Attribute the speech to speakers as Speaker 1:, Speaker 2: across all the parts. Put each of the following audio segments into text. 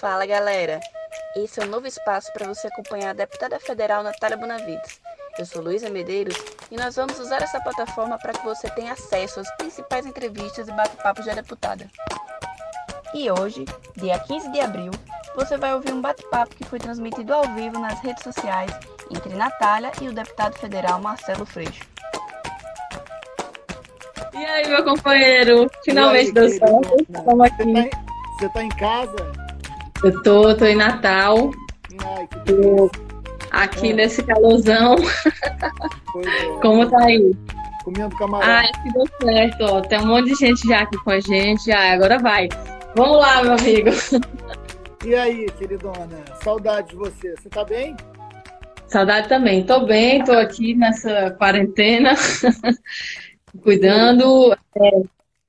Speaker 1: Fala galera! Esse é um novo espaço para você acompanhar a deputada federal Natália Bonavides. Eu sou Luísa Medeiros e nós vamos usar essa plataforma para que você tenha acesso às principais entrevistas e bate-papos da deputada. E hoje, dia 15 de abril, você vai ouvir um bate-papo que foi transmitido ao vivo nas redes sociais entre Natália e o deputado federal Marcelo Freixo.
Speaker 2: E aí, meu companheiro? Finalmente deu certo. Estamos aqui.
Speaker 3: Você tá, em, você tá em casa?
Speaker 2: Eu tô, tô em Natal,
Speaker 3: Ai, que
Speaker 2: aqui
Speaker 3: É.
Speaker 2: nesse calorzão. Como tá aí?
Speaker 3: Comendo camarão.
Speaker 2: Ai, que deu certo, ó. Tem um monte de gente já aqui com a gente. Ai, agora vai. Vamos lá, meu amigo.
Speaker 3: E aí, queridona? Saudade de você. Você tá bem?
Speaker 2: Saudade também. Tô bem, tô aqui nessa quarentena, cuidando. É,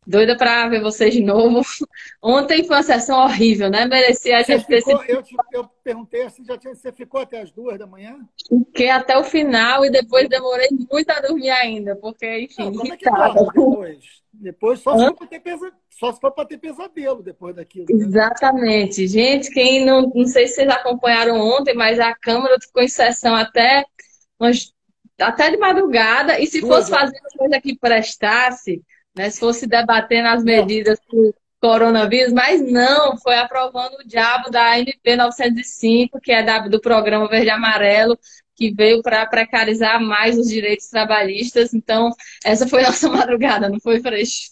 Speaker 2: doida pra ver vocês de novo. Ontem foi uma sessão horrível, né? Merecia a gente ter
Speaker 3: ficou, eu, te- eu perguntei assim, já tinha, você ficou até as duas da manhã?
Speaker 2: Fiquei até o final e depois demorei muito a dormir ainda, porque, enfim,
Speaker 3: Não, como é que dorme depois? Depois só se for ter, pesa, só se for pra ter pesadelo depois daquilo. né?
Speaker 2: Exatamente. Gente, quem não, não sei se vocês acompanharam ontem, mas a Câmara ficou em sessão até, umas- até de madrugada, e se
Speaker 3: Duas
Speaker 2: fosse
Speaker 3: horas.
Speaker 2: fazer uma coisa que prestasse, né, se fosse debatendo as medidas do coronavírus, mas não, foi aprovando o diabo da MP 905, que é da, do programa Verde Amarelo, que veio para precarizar mais os direitos trabalhistas. Então, essa foi nossa madrugada, não foi, Freixo?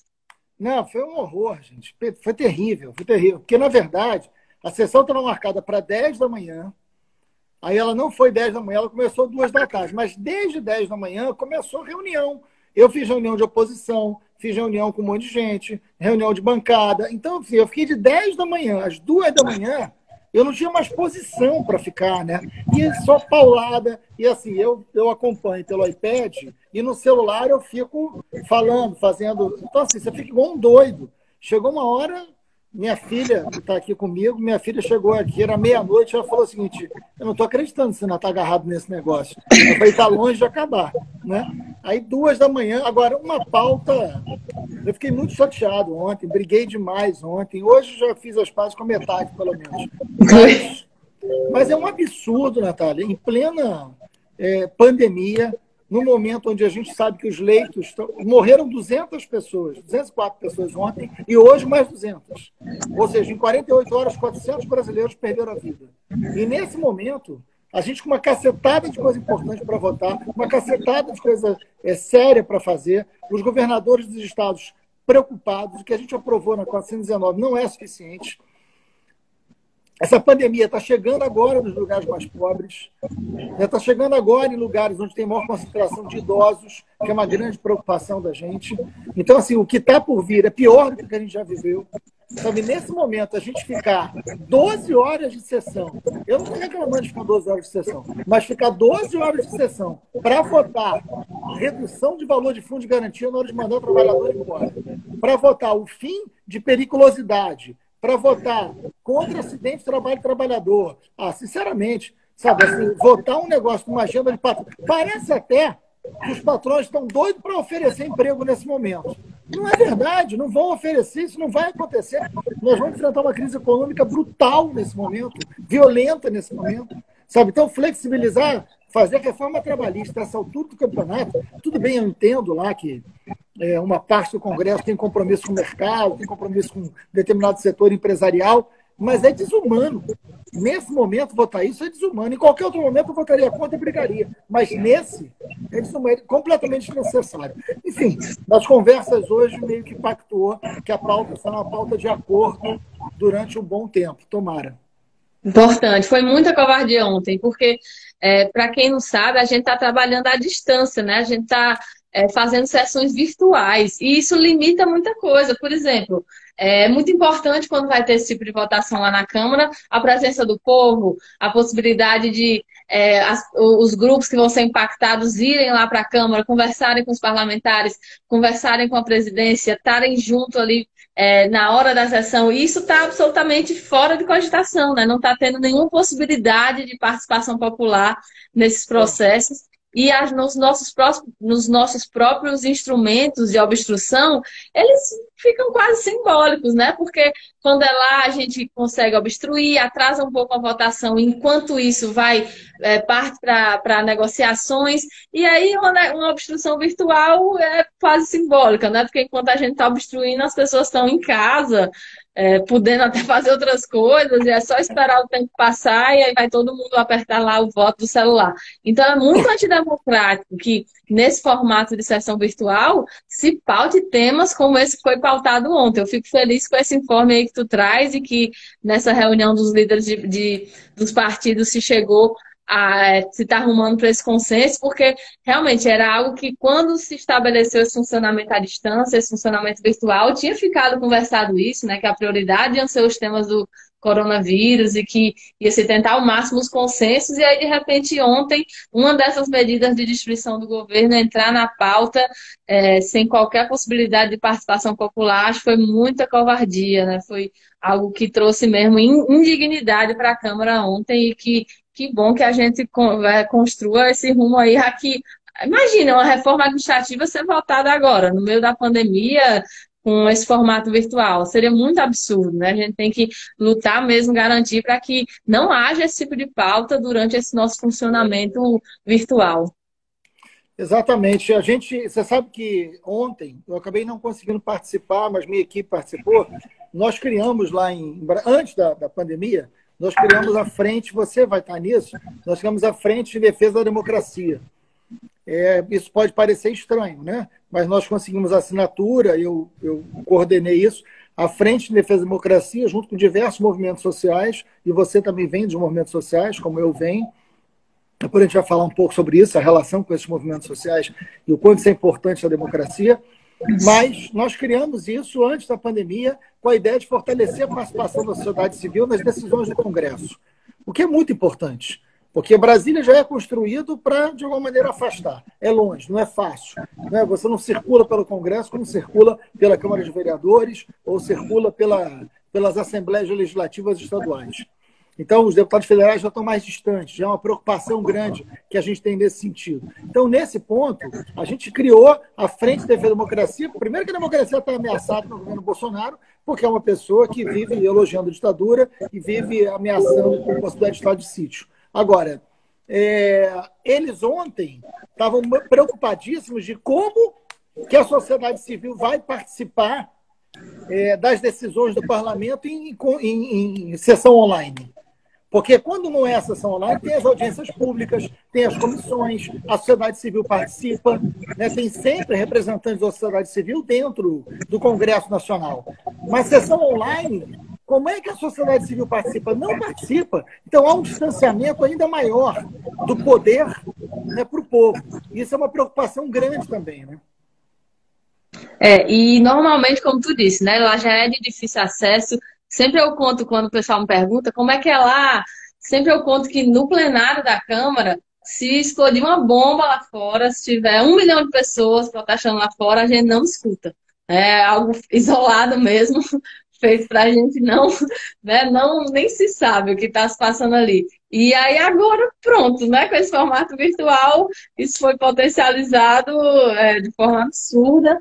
Speaker 3: Não, foi um horror, gente. Foi terrível, foi terrível. Porque, na verdade, a sessão estava marcada para 10 da manhã. Aí ela não foi 10 da manhã, ela começou 2 da tarde. Mas desde 10 da manhã começou reunião. Eu fiz reunião de oposição, fiz reunião com um monte de gente, reunião de bancada. Então, assim, eu fiquei de 10 da manhã às 2 da manhã, eu não tinha mais posição para ficar, né? E só paulada. E assim, eu, eu acompanho pelo iPad e no celular eu fico falando, fazendo. Então, assim, você fica igual um doido. Chegou uma hora, minha filha, que está aqui comigo, minha filha chegou aqui, era meia-noite, ela falou o seguinte: eu não estou acreditando que você não está agarrado nesse negócio. Eu falei, está longe de acabar. Né? Aí, duas da manhã, agora, uma pauta. Eu fiquei muito chateado ontem, briguei demais ontem. Hoje já fiz as pazes com a metade, pelo menos. Mas, mas é um absurdo, Natália, em plena é, pandemia, no momento onde a gente sabe que os leitos estão... morreram 200 pessoas, 204 pessoas ontem e hoje mais 200. Ou seja, em 48 horas 400 brasileiros perderam a vida. E nesse momento, a gente com uma cacetada de coisa importante para votar, uma cacetada de coisa é, séria para fazer, os governadores dos estados preocupados, o que a gente aprovou na 419 não é suficiente. Essa pandemia está chegando agora nos lugares mais pobres, está chegando agora em lugares onde tem maior concentração de idosos, que é uma grande preocupação da gente. Então, assim, o que está por vir é pior do que a gente já viveu. Sabe, nesse momento, a gente ficar 12 horas de sessão, eu não estou reclamando de ficar 12 horas de sessão, mas ficar 12 horas de sessão para votar redução de valor de fundo de garantia na hora de mandar o trabalhador embora, para votar o fim de periculosidade, para votar contra acidente de trabalho trabalhador. Ah, sinceramente, sabe, assim, votar um negócio numa agenda de patrão. Parece até que os patrões estão doidos para oferecer emprego nesse momento. Não é verdade, não vão oferecer, isso não vai acontecer. Nós vamos enfrentar uma crise econômica brutal nesse momento, violenta nesse momento. Sabe? Então, flexibilizar, fazer reforma trabalhista nessa altura do campeonato, tudo bem, eu entendo lá que é, uma parte do Congresso tem compromisso com o mercado, tem compromisso com determinado setor empresarial, mas é desumano. Nesse momento, votar isso é desumano. Em qualquer outro momento, eu votaria contra e brigaria. Mas nesse, é desumano, completamente desnecessário. Enfim, nas conversas hoje, meio que pactuou que a pauta será uma pauta de acordo durante um bom tempo. Tomara.
Speaker 2: Importante. Foi muita covardia ontem, porque, é, para quem não sabe, a gente está trabalhando à distância, né? A gente está é, fazendo sessões virtuais e isso limita muita coisa. Por exemplo, é muito importante quando vai ter esse tipo de votação lá na Câmara, a presença do povo, a possibilidade de é, as, os grupos que vão ser impactados irem lá para a Câmara, conversarem com os parlamentares, conversarem com a presidência, estarem junto ali é, na hora da sessão. Isso está absolutamente fora de cogitação, né? não está tendo nenhuma possibilidade de participação popular nesses processos. E as, nos, nossos próximos, nos nossos próprios instrumentos de obstrução, eles ficam quase simbólicos, né? Porque quando é lá a gente consegue obstruir, atrasa um pouco a votação, enquanto isso vai é, parte para negociações, e aí uma, uma obstrução virtual é quase simbólica, né? Porque enquanto a gente está obstruindo, as pessoas estão em casa, é, podendo até fazer outras coisas, e é só esperar o tempo passar e aí vai todo mundo apertar lá o voto do celular. Então é muito antidemocrático que, nesse formato de sessão virtual, se paute temas como esse que foi pautado ontem. Eu fico feliz com esse informe aí que tu traz e que nessa reunião dos líderes de, de dos partidos se chegou a se estar tá arrumando para esse consenso, porque realmente era algo que, quando se estabeleceu esse funcionamento à distância, esse funcionamento virtual, tinha ficado conversado isso, né? Que a prioridade iam ser os temas do coronavírus e que ia se tentar ao máximo os consensos, e aí, de repente, ontem, uma dessas medidas de destruição do governo entrar na pauta é, sem qualquer possibilidade de participação popular, acho que foi muita covardia, né? Foi algo que trouxe mesmo indignidade para a Câmara ontem e que que bom que a gente construa esse rumo aí aqui. Imagina uma reforma administrativa ser votada agora, no meio da pandemia, com esse formato virtual. Seria muito absurdo, né? A gente tem que lutar mesmo, garantir para que não haja esse tipo de pauta durante esse nosso funcionamento virtual.
Speaker 3: Exatamente. A gente, você sabe que ontem eu acabei não conseguindo participar, mas minha equipe participou. Nós criamos lá em antes da, da pandemia nós criamos a frente, você vai estar nisso, nós criamos a frente de defesa da democracia. É, isso pode parecer estranho, né? Mas nós conseguimos a assinatura, eu, eu coordenei isso, a Frente de Defesa da Democracia, junto com diversos movimentos sociais, e você também vem dos movimentos sociais, como eu venho. Depois a gente vai falar um pouco sobre isso, a relação com esses movimentos sociais e o quanto isso é importante à democracia. Mas nós criamos isso antes da pandemia com a ideia de fortalecer a participação da sociedade civil nas decisões do Congresso, o que é muito importante. Porque Brasília já é construído para, de alguma maneira, afastar. É longe, não é fácil. Né? Você não circula pelo Congresso como circula pela Câmara de Vereadores ou circula pela, pelas Assembleias Legislativas Estaduais. Então, os deputados federais já estão mais distantes, já é uma preocupação grande que a gente tem nesse sentido. Então, nesse ponto, a gente criou a Frente de Defesa da Democracia. Primeiro, que a democracia está ameaçada no governo Bolsonaro, porque é uma pessoa que vive elogiando a ditadura e vive ameaçando com a possibilidade de estado de sítio. Agora, é, eles ontem estavam preocupadíssimos de como que a sociedade civil vai participar é, das decisões do parlamento em, em, em sessão online. Porque quando não é a sessão online, tem as audiências públicas, tem as comissões, a sociedade civil participa, né? tem sempre representantes da sociedade civil dentro do Congresso Nacional. Mas sessão online, como é que a sociedade civil participa? Não participa. Então há um distanciamento ainda maior do poder né, para o povo. Isso é uma preocupação grande também. Né?
Speaker 2: É, e normalmente, como tu disse, né, lá já é de difícil acesso, Sempre eu conto, quando o pessoal me pergunta como é que é lá, sempre eu conto que no plenário da Câmara, se explodir uma bomba lá fora, se tiver um milhão de pessoas protestando lá fora, a gente não escuta. É algo isolado mesmo, feito para a gente não, né, não, nem se sabe o que está se passando ali. E aí agora, pronto, né, com esse formato virtual, isso foi potencializado é, de forma absurda.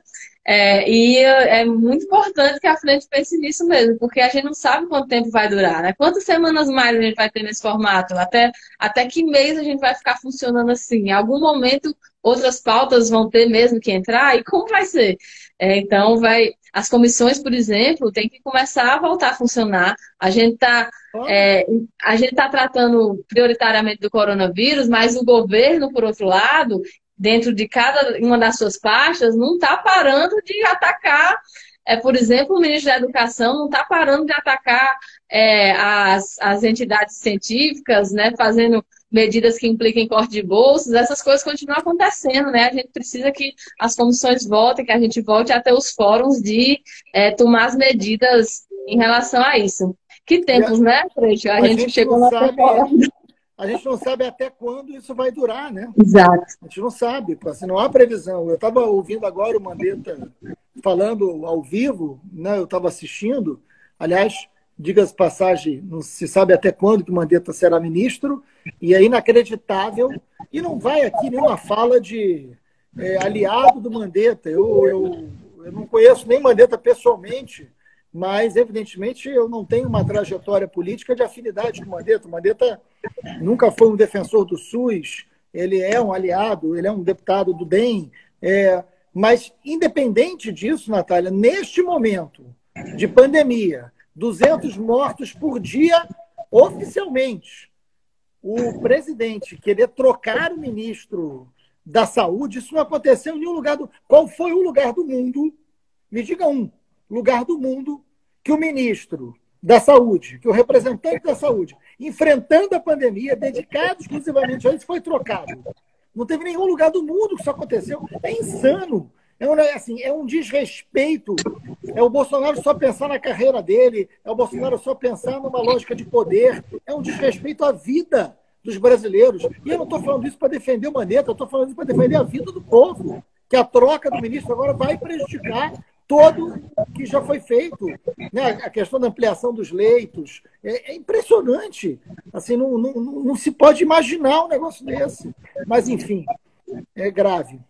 Speaker 2: É, e é muito importante que a frente pense nisso mesmo, porque a gente não sabe quanto tempo vai durar, né? Quantas semanas mais a gente vai ter nesse formato? Até, até que mês a gente vai ficar funcionando assim? Em algum momento outras pautas vão ter mesmo que entrar? E como vai ser? É, então, vai. As comissões, por exemplo, tem que começar a voltar a funcionar. A gente está é, a gente está tratando prioritariamente do coronavírus, mas o governo, por outro lado, dentro de cada uma das suas pastas, não está parando de atacar. É, por exemplo, o ministro da Educação não está parando de atacar é, as, as entidades científicas, né, fazendo medidas que impliquem corte de bolsas, essas coisas continuam acontecendo, né? A gente precisa que as comissões voltem, que a gente volte até os fóruns de é, tomar as medidas em relação a isso. Que tempos, a, né, Freixo? A, a, gente, gente chegou na temporada
Speaker 3: a gente não sabe até quando isso vai durar, né?
Speaker 2: Exato.
Speaker 3: A gente não sabe, assim, não há previsão. Eu estava ouvindo agora o Mandetta falando ao vivo, né? eu estava assistindo. Aliás, diga-se passagem, não se sabe até quando que o Mandetta será ministro, e é inacreditável. E não vai aqui nenhuma fala de é, aliado do Mandetta. Eu, eu, Eu não conheço nem Mandetta pessoalmente, mas, evidentemente, eu não tenho uma trajetória política de afinidade com o Mandetta. O Mandetta nunca foi um defensor do SUS, ele é um aliado, ele é um deputado do DEM. É, mas, independente disso, Natália, neste momento de pandemia, 200 mortos por dia oficialmente, o presidente querer trocar o ministro da saúde, isso não aconteceu em nenhum lugar do. Qual foi o lugar do mundo? Me diga um lugar do mundo que o ministro da saúde, que o representante da saúde, enfrentando a pandemia, dedicado exclusivamente a isso, foi trocado. Não teve nenhum lugar do mundo que isso aconteceu. É insano. É um, assim, é um desrespeito. É o Bolsonaro só pensar na carreira dele, é o Bolsonaro só pensar numa lógica de poder. É um desrespeito à vida dos brasileiros. E eu não estou falando isso para defender o Mandetta, eu estou falando isso para defender a vida do povo. Que a troca do ministro agora vai prejudicar todo que já foi feito. Né? A questão da ampliação dos leitos. É, é impressionante. Assim, não, não, não, se pode imaginar um negócio desse. Mas, enfim, é grave.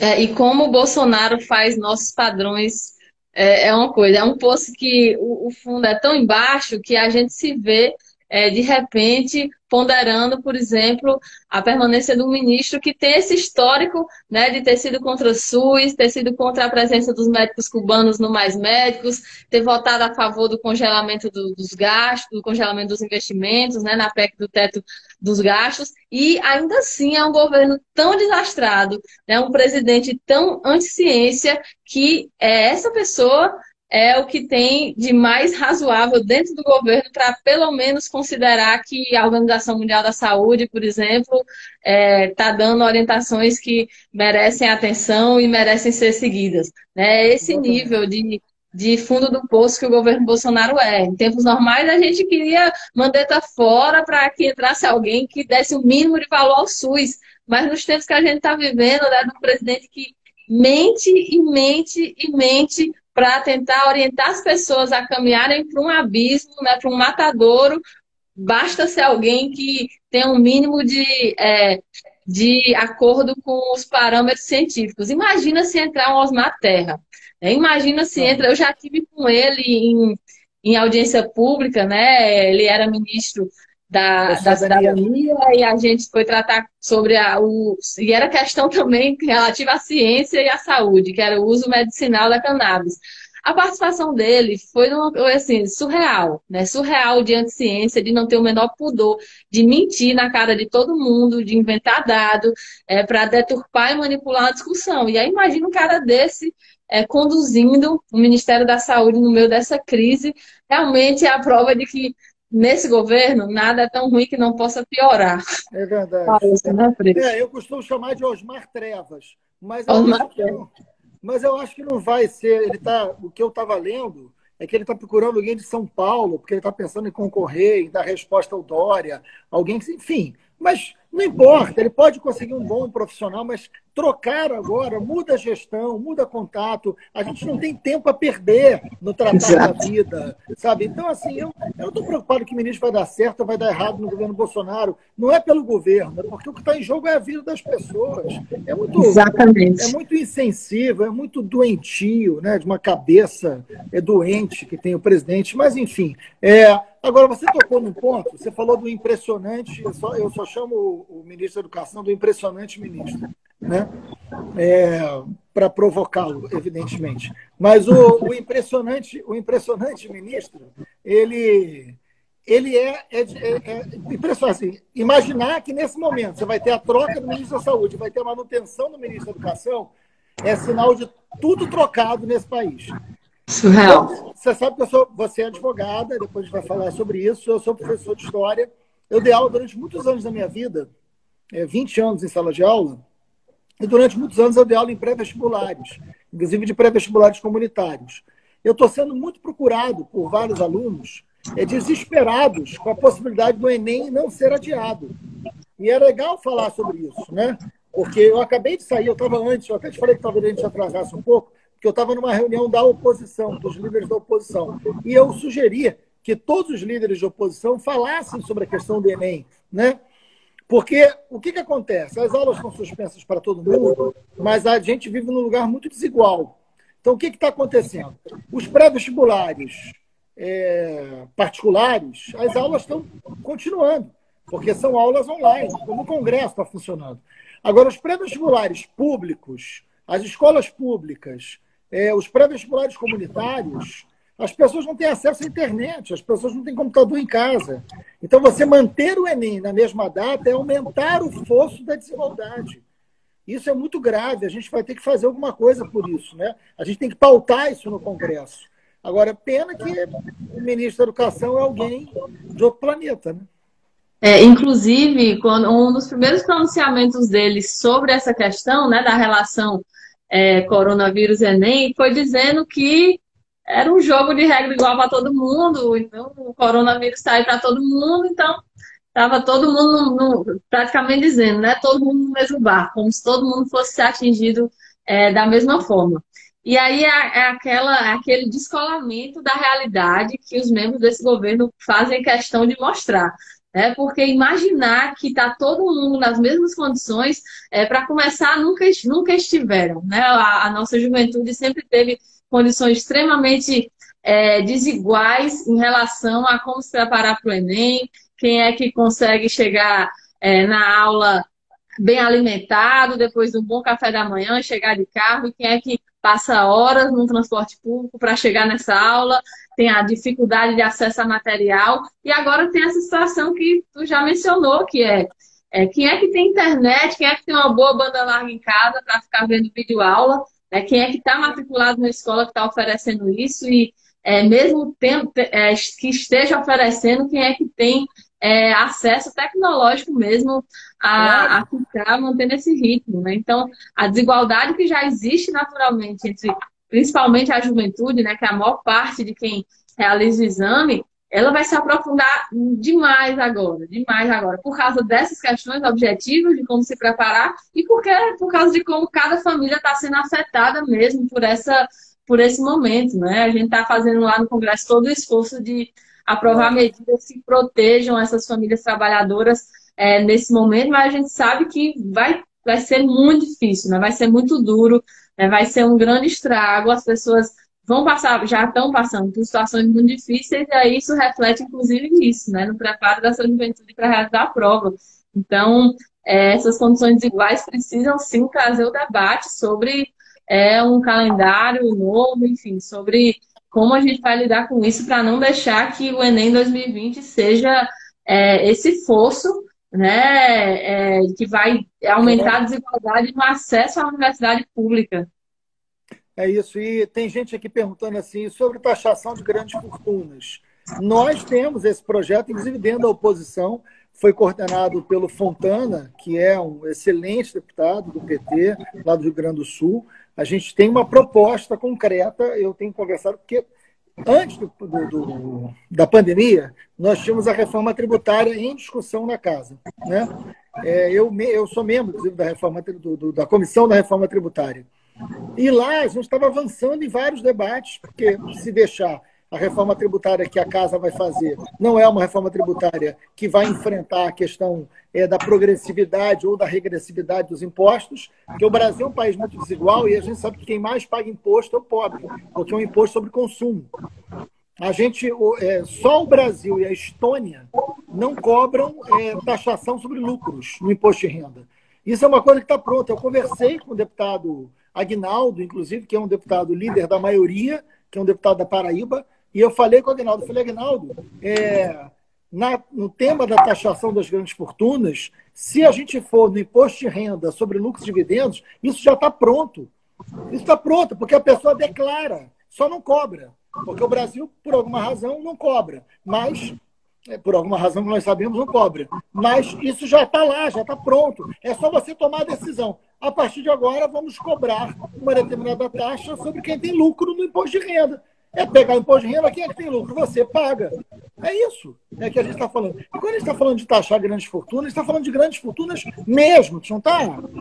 Speaker 2: É, e como o Bolsonaro faz nossos padrões é, é uma coisa, é um poço que o, o, fundo é tão embaixo que a gente se vê é, de repente ponderando, por exemplo, a permanência do ministro que tem esse histórico né, de ter sido contra o SUS, ter sido contra a presença dos médicos cubanos no Mais Médicos, ter votado a favor do congelamento do, dos gastos, do congelamento dos investimentos, né, na PEC do teto dos gastos, e ainda assim é um governo tão desastrado, né, um presidente tão anti-ciência, que é essa pessoa é o que tem de mais razoável dentro do governo para pelo menos considerar que a Organização Mundial da Saúde, por exemplo, está é, tá dando orientações que merecem atenção e merecem ser seguidas. Né? Esse nível de, de fundo do poço que o governo Bolsonaro é. Em tempos normais, a gente queria mandeta fora para que entrasse alguém que desse o mínimo de valor ao SUS. Mas nos tempos que a gente está vivendo, né, do presidente que mente e mente e mente para tentar orientar as pessoas a caminharem para um abismo, né, para um matadouro. Basta ser alguém que tenha um mínimo de, é, de acordo com os parâmetros científicos. Imagina se entrar um Osmar Terra. Né? Imagina se entra. Eu já tive com ele em, em audiência pública, né? Ele era ministro da, da cidadania e a gente foi tratar sobre a, o. E era questão também relativa à ciência e à saúde, que era o uso medicinal da cannabis. A participação dele foi assim, surreal, né? Surreal de ciência, de não ter o menor pudor, de mentir na cara de todo mundo, de inventar dado, é, para deturpar e manipular a discussão. E aí imagina um cara desse é, conduzindo o Ministério da Saúde no meio dessa crise, realmente é a prova de que nesse governo, nada é tão ruim que não possa piorar.
Speaker 3: É verdade. Parece, né, é, eu costumo chamar de Osmar Trevas. Mas eu, Osmar acho, que não, mas eu acho que não vai ser. Ele tá, o que eu estava lendo é que ele está procurando alguém de São Paulo, porque ele está pensando em concorrer, em dar resposta ao Dória, alguém que, enfim. Mas não importa, ele pode conseguir um bom profissional, mas trocar agora, muda a gestão, muda contato. A gente não tem tempo a perder no tratar Exato. da vida, sabe? Então, assim, eu, eu não estou preocupado que o ministro vai dar certo ou vai dar errado no governo Bolsonaro. Não é pelo governo, é porque o que está em jogo é a vida das pessoas. É muito, Exatamente. É muito insensível, é muito doentio, né? De uma cabeça é doente que tem o presidente. Mas, enfim, é, Agora, você tocou num ponto, você falou do impressionante, eu só, eu só chamo o, ministro da Educação do impressionante ministro né? É, para provocá-lo, evidentemente. Mas o, o, impressionante, o impressionante ministro, ele, ele é, é, é, é impressionante. Assim, imaginar que nesse momento você vai ter a troca do ministro da Saúde, vai ter a manutenção do ministro da Educação, é sinal de tudo trocado nesse país. Surreal. Você sabe que eu sou, você é advogada, depois a gente vai falar sobre isso. Eu sou professor de história. Eu dei aula durante muitos anos da minha vida, é, 20 anos em sala de aula, e durante muitos anos eu dei aula em pré-vestibulares, inclusive de pré-vestibulares comunitários. Eu estou sendo muito procurado por vários alunos é, desesperados com a possibilidade do Enem não ser adiado. E é legal falar sobre isso, né? Porque eu acabei de sair, eu estava antes, eu até te falei que talvez a gente atrasasse um pouco, porque eu estava numa reunião da oposição, dos líderes da oposição. E eu sugeria que todos os líderes de oposição falassem sobre a questão do Enem, né? Porque o que, que acontece? As aulas são suspensas para todo mundo, mas a gente vive num lugar muito desigual. Então, o que está acontecendo? Os pré-vestibulares é, particulares, as aulas estão continuando, porque são aulas online, como o Congresso está funcionando. Agora, os pré-vestibulares públicos, as escolas públicas, é, os pré-vestibulares comunitários, as pessoas não têm acesso à internet, as pessoas não têm computador em casa. Então, você manter o Enem na mesma data é aumentar o fosso da desigualdade. Isso é muito grave, a gente vai ter que fazer alguma coisa por isso. Né? A gente tem que pautar isso no Congresso. Agora, pena que o ministro da Educação é alguém de outro planeta. Né?
Speaker 2: É, inclusive, quando, um dos primeiros pronunciamentos dele sobre essa questão né, da relação é, coronavírus-Enem foi dizendo que era um jogo de regra igual para todo mundo, então o coronavírus está aí para todo mundo, então estava todo mundo no, no, praticamente dizendo, né? Todo mundo no mesmo barco, como se todo mundo fosse atingido é, da mesma forma. E aí é, é, aquela, é aquele descolamento da realidade que os membros desse governo fazem questão de mostrar. É porque imaginar que está todo mundo nas mesmas condições, é, para começar, nunca, nunca estiveram. Né? A, a nossa juventude sempre teve condições extremamente é, desiguais em relação a como se preparar para o Enem, quem é que consegue chegar é, na aula bem alimentado, depois de um bom café da manhã, chegar de carro, e quem é que passa horas no transporte público para chegar nessa aula, tem a dificuldade de acesso a material, e agora tem essa situação que tu já mencionou, que é, é quem é que tem internet, quem é que tem uma boa banda larga em casa para ficar vendo vídeo aula, né? Quem é que está matriculado na escola que está oferecendo isso e é, mesmo tempo é, que esteja oferecendo, quem é que tem é, acesso tecnológico mesmo a, a ficar mantendo esse ritmo. Né? Então, a desigualdade que já existe naturalmente entre, principalmente a juventude, né, que é a maior parte de quem realiza o exame, ela vai se aprofundar demais agora, demais agora, por causa dessas questões objetivas de como se preparar e porque por causa de como cada família está sendo afetada mesmo por essa por esse momento, né? A gente está fazendo lá no Congresso todo o esforço de aprovar medidas que protejam essas famílias trabalhadoras é, nesse momento, mas a gente sabe que vai, vai ser muito difícil, né? vai ser muito duro, né? vai ser um grande estrago, as pessoas vão passar, já estão passando por situações muito difíceis, e aí isso reflete, inclusive, nisso, né? No preparo dessa juventude para realizar a prova. Então, é, essas condições iguais precisam sim trazer o debate sobre é, um calendário novo, enfim, sobre como a gente vai lidar com isso para não deixar que o Enem 2020 seja é, esse fosso né, é, que vai aumentar a desigualdade no acesso à universidade pública.
Speaker 3: É isso. E tem gente aqui perguntando assim sobre taxação de grandes fortunas. Nós temos esse projeto, inclusive dentro da oposição, foi coordenado pelo Fontana, que é um excelente deputado do PT, lá do Rio Grande do Sul. A gente tem uma proposta concreta, eu tenho conversado, porque antes do, do, do, da pandemia, nós tínhamos a reforma tributária em discussão na casa. Né? É, eu, eu sou membro, inclusive, da, reforma, do, da comissão da reforma tributária. E lá a gente estava avançando em vários debates, porque se deixar a reforma tributária que a casa vai fazer não é uma reforma tributária que vai enfrentar a questão é, da progressividade ou da regressividade dos impostos, porque o Brasil é um país muito desigual e a gente sabe que quem mais paga imposto é o pobre, porque é um imposto sobre consumo. A gente, é, só o Brasil e a Estônia não cobram é, taxação sobre lucros no imposto de renda. Isso é uma coisa que está pronta. Eu conversei com o deputado Agnaldo, inclusive, que é um deputado líder da maioria, que é um deputado da Paraíba, e eu falei com o Agnaldo, falei, Agnaldo, é, na, no tema da taxação das grandes fortunas, se a gente for no imposto de renda sobre lucros e dividendos, isso já está pronto. Isso está pronto, porque a pessoa declara, só não cobra. Porque o Brasil, por alguma razão, não cobra. Mas é, por alguma razão que nós sabemos, não cobra. Mas isso já está lá, já está pronto. É só você tomar a decisão. A partir de agora, vamos cobrar uma determinada taxa sobre quem tem lucro no imposto de renda. É pegar imposto de renda, quem é que tem lucro? Você paga. É isso é que a gente está falando. E quando a gente está falando de taxar grandes fortunas, está falando de grandes fortunas mesmo. A gente não está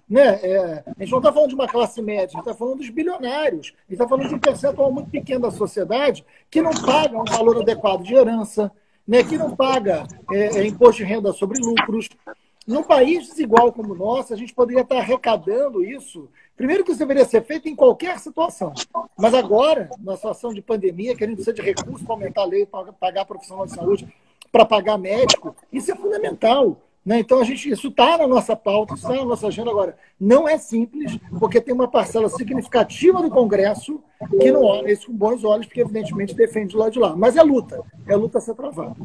Speaker 3: né, é, tá falando de uma classe média, a gente está falando dos bilionários. A gente está falando de um percentual muito pequeno da sociedade que não paga um valor adequado de herança, né, que não paga é, é, imposto de renda sobre lucros. Num país desigual como o nosso, a gente poderia estar arrecadando isso. Primeiro que isso deveria ser feito em qualquer situação. Mas agora, na situação de pandemia, que a gente precisa de recursos para aumentar a lei, para pagar profissional de saúde, para pagar médico, isso é fundamental. Né? Então, a gente, isso está na nossa pauta, está na nossa agenda agora. Não é simples, porque tem uma parcela significativa do Congresso que não olha isso com bons olhos, porque, evidentemente, defende lado de lá. Mas é luta, é luta a ser travada.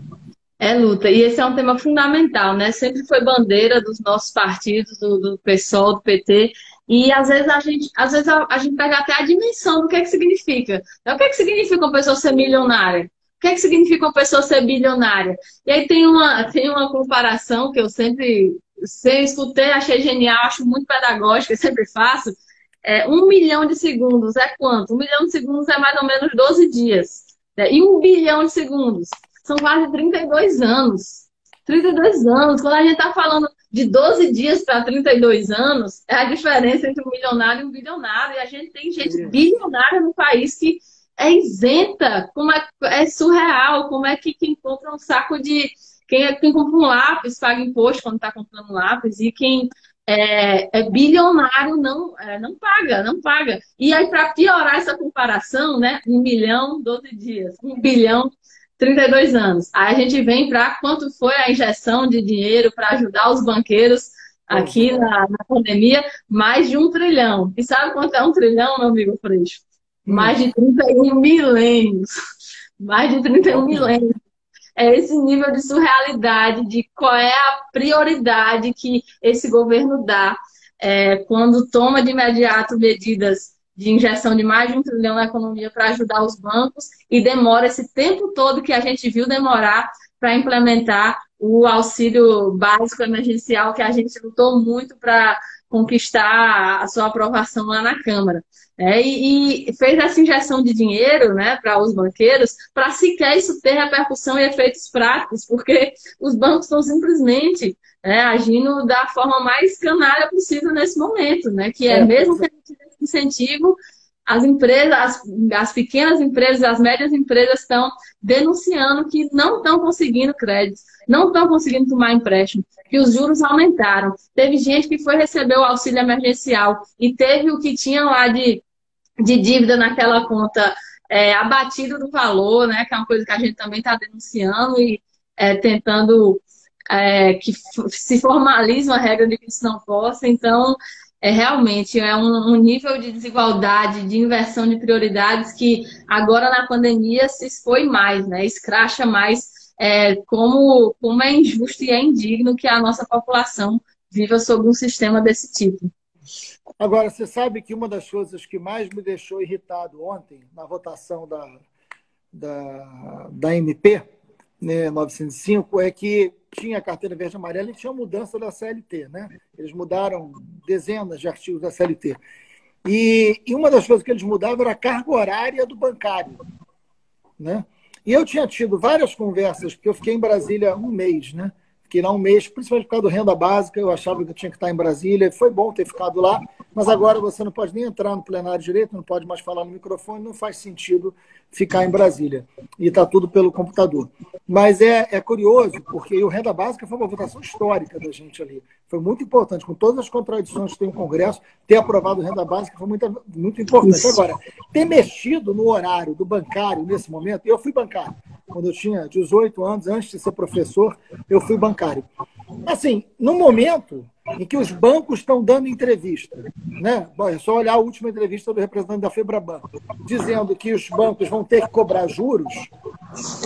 Speaker 2: É luta. E esse é um tema fundamental, né? Sempre foi bandeira dos nossos partidos, do, do PSOL, do PT. E às vezes a gente, às vezes a, a, gente pega até a dimensão do que é que significa. Então, o que é que significa uma pessoa ser milionária? O que é que significa uma pessoa ser bilionária? E aí tem uma, tem uma comparação que eu sempre, sempre escutei, achei genial, acho muito pedagógica, sempre faço. É, um milhão de segundos é quanto? Um milhão de segundos é mais ou menos 12 dias. Né? E um bilhão de segundos são quase 32 anos. 32 anos. Quando a gente está falando de 12 dias para 32 anos, é a diferença entre um milionário e um bilionário. E a gente tem gente bilionária no país que é isenta. Como é, é surreal. Como é que quem compra um saco de. Quem, quem compra um lápis paga imposto quando está comprando um lápis. E quem é, é bilionário não, é, não paga, não paga. E aí, para piorar essa comparação, né? Um milhão, 12 dias. Um bilhão, 32 anos. Aí a gente vem para quanto foi a injeção de dinheiro para ajudar os banqueiros aqui na, na, pandemia? Mais de um trilhão. E sabe quanto é um trilhão, meu amigo Freixo? Hum. Mais de 31 milênios. Mais de 31 milênios. É esse nível de surrealidade, de qual é a prioridade que esse governo dá é, quando toma de imediato medidas de injeção de mais de um trilhão na economia para ajudar os bancos e demora esse tempo todo que a gente viu demorar para implementar o auxílio básico emergencial que a gente lutou muito para conquistar a sua aprovação lá na Câmara. É, e, e, fez essa injeção de dinheiro né, para os banqueiros para sequer isso ter repercussão e efeitos práticos, porque os bancos estão simplesmente né, agindo da forma mais canalha possível nesse momento, né, que é, é mesmo que a gente incentivo, as empresas, as, as pequenas empresas, as médias empresas estão denunciando que não estão conseguindo créditos, não estão conseguindo tomar empréstimo, que os juros aumentaram. Teve gente que foi receber o auxílio emergencial e teve o que tinha lá de, de dívida naquela conta é, abatido do valor, né? Que é uma coisa que a gente também está denunciando e é, tentando é, que se formalize uma regra de que isso não possa. Então, é realmente é um, um, nível de desigualdade, de inversão de prioridades que agora na pandemia se expõe mais, né? Escracha mais é, como, como é injusto e é indigno que a nossa população viva sob um sistema desse tipo.
Speaker 3: Agora, você sabe que uma das coisas que mais me deixou irritado ontem, na votação da, da, da MP né, 905, é que tinha a carteira verde e amarela e tinha mudança da CLT, né? Eles mudaram dezenas de artigos da CLT. E, e uma das coisas que eles mudavam era a carga horária do bancário, né? E eu tinha tido várias conversas, porque eu fiquei em Brasília um mês, né? Fiquei lá um mês, principalmente por causa do renda básica, eu achava que eu tinha que estar em Brasília, foi bom ter ficado lá, mas agora você não pode nem entrar no plenário direito, não pode mais falar no microfone, não faz sentido ficar em Brasília. E está tudo pelo computador. Mas é, é curioso, porque o Renda Básica foi uma votação histórica da gente ali. Foi muito importante, com todas as contradições que tem o Congresso, ter aprovado o Renda Básica foi muito, muito importante. Isso. Agora, ter mexido no horário do bancário nesse momento, eu fui bancário. Quando eu tinha 18 anos, antes de ser professor, eu fui bancário. Assim, no momento em que os bancos estão dando entrevista. Né? Bom, é só olhar a última entrevista do representante da Febraban, dizendo que os bancos vão ter que cobrar juros.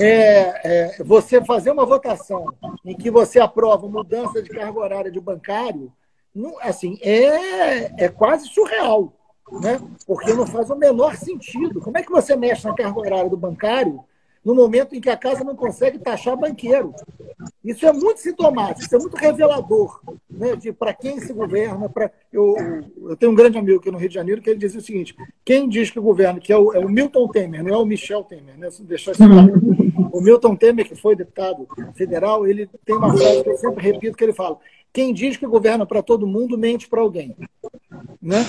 Speaker 3: É, é, você fazer uma votação em que você aprova mudança de carga horária de bancário, não, assim, é, é quase surreal. Né? Porque não faz o menor sentido. Como é que você mexe na carga horária do bancário no momento em que a casa não consegue taxar banqueiro. Isso é muito sintomático, isso é muito revelador né, de para quem se governa. Pra... Eu, eu tenho um grande amigo aqui no Rio de Janeiro que ele dizia o seguinte: quem diz que o governo, que é o, é o Milton Temer, não é o Michel Temer, né, deixar isso claro. O Milton Temer, que foi deputado federal, ele tem uma frase que eu sempre repito que ele fala: quem diz que governa para todo mundo mente para alguém. Né?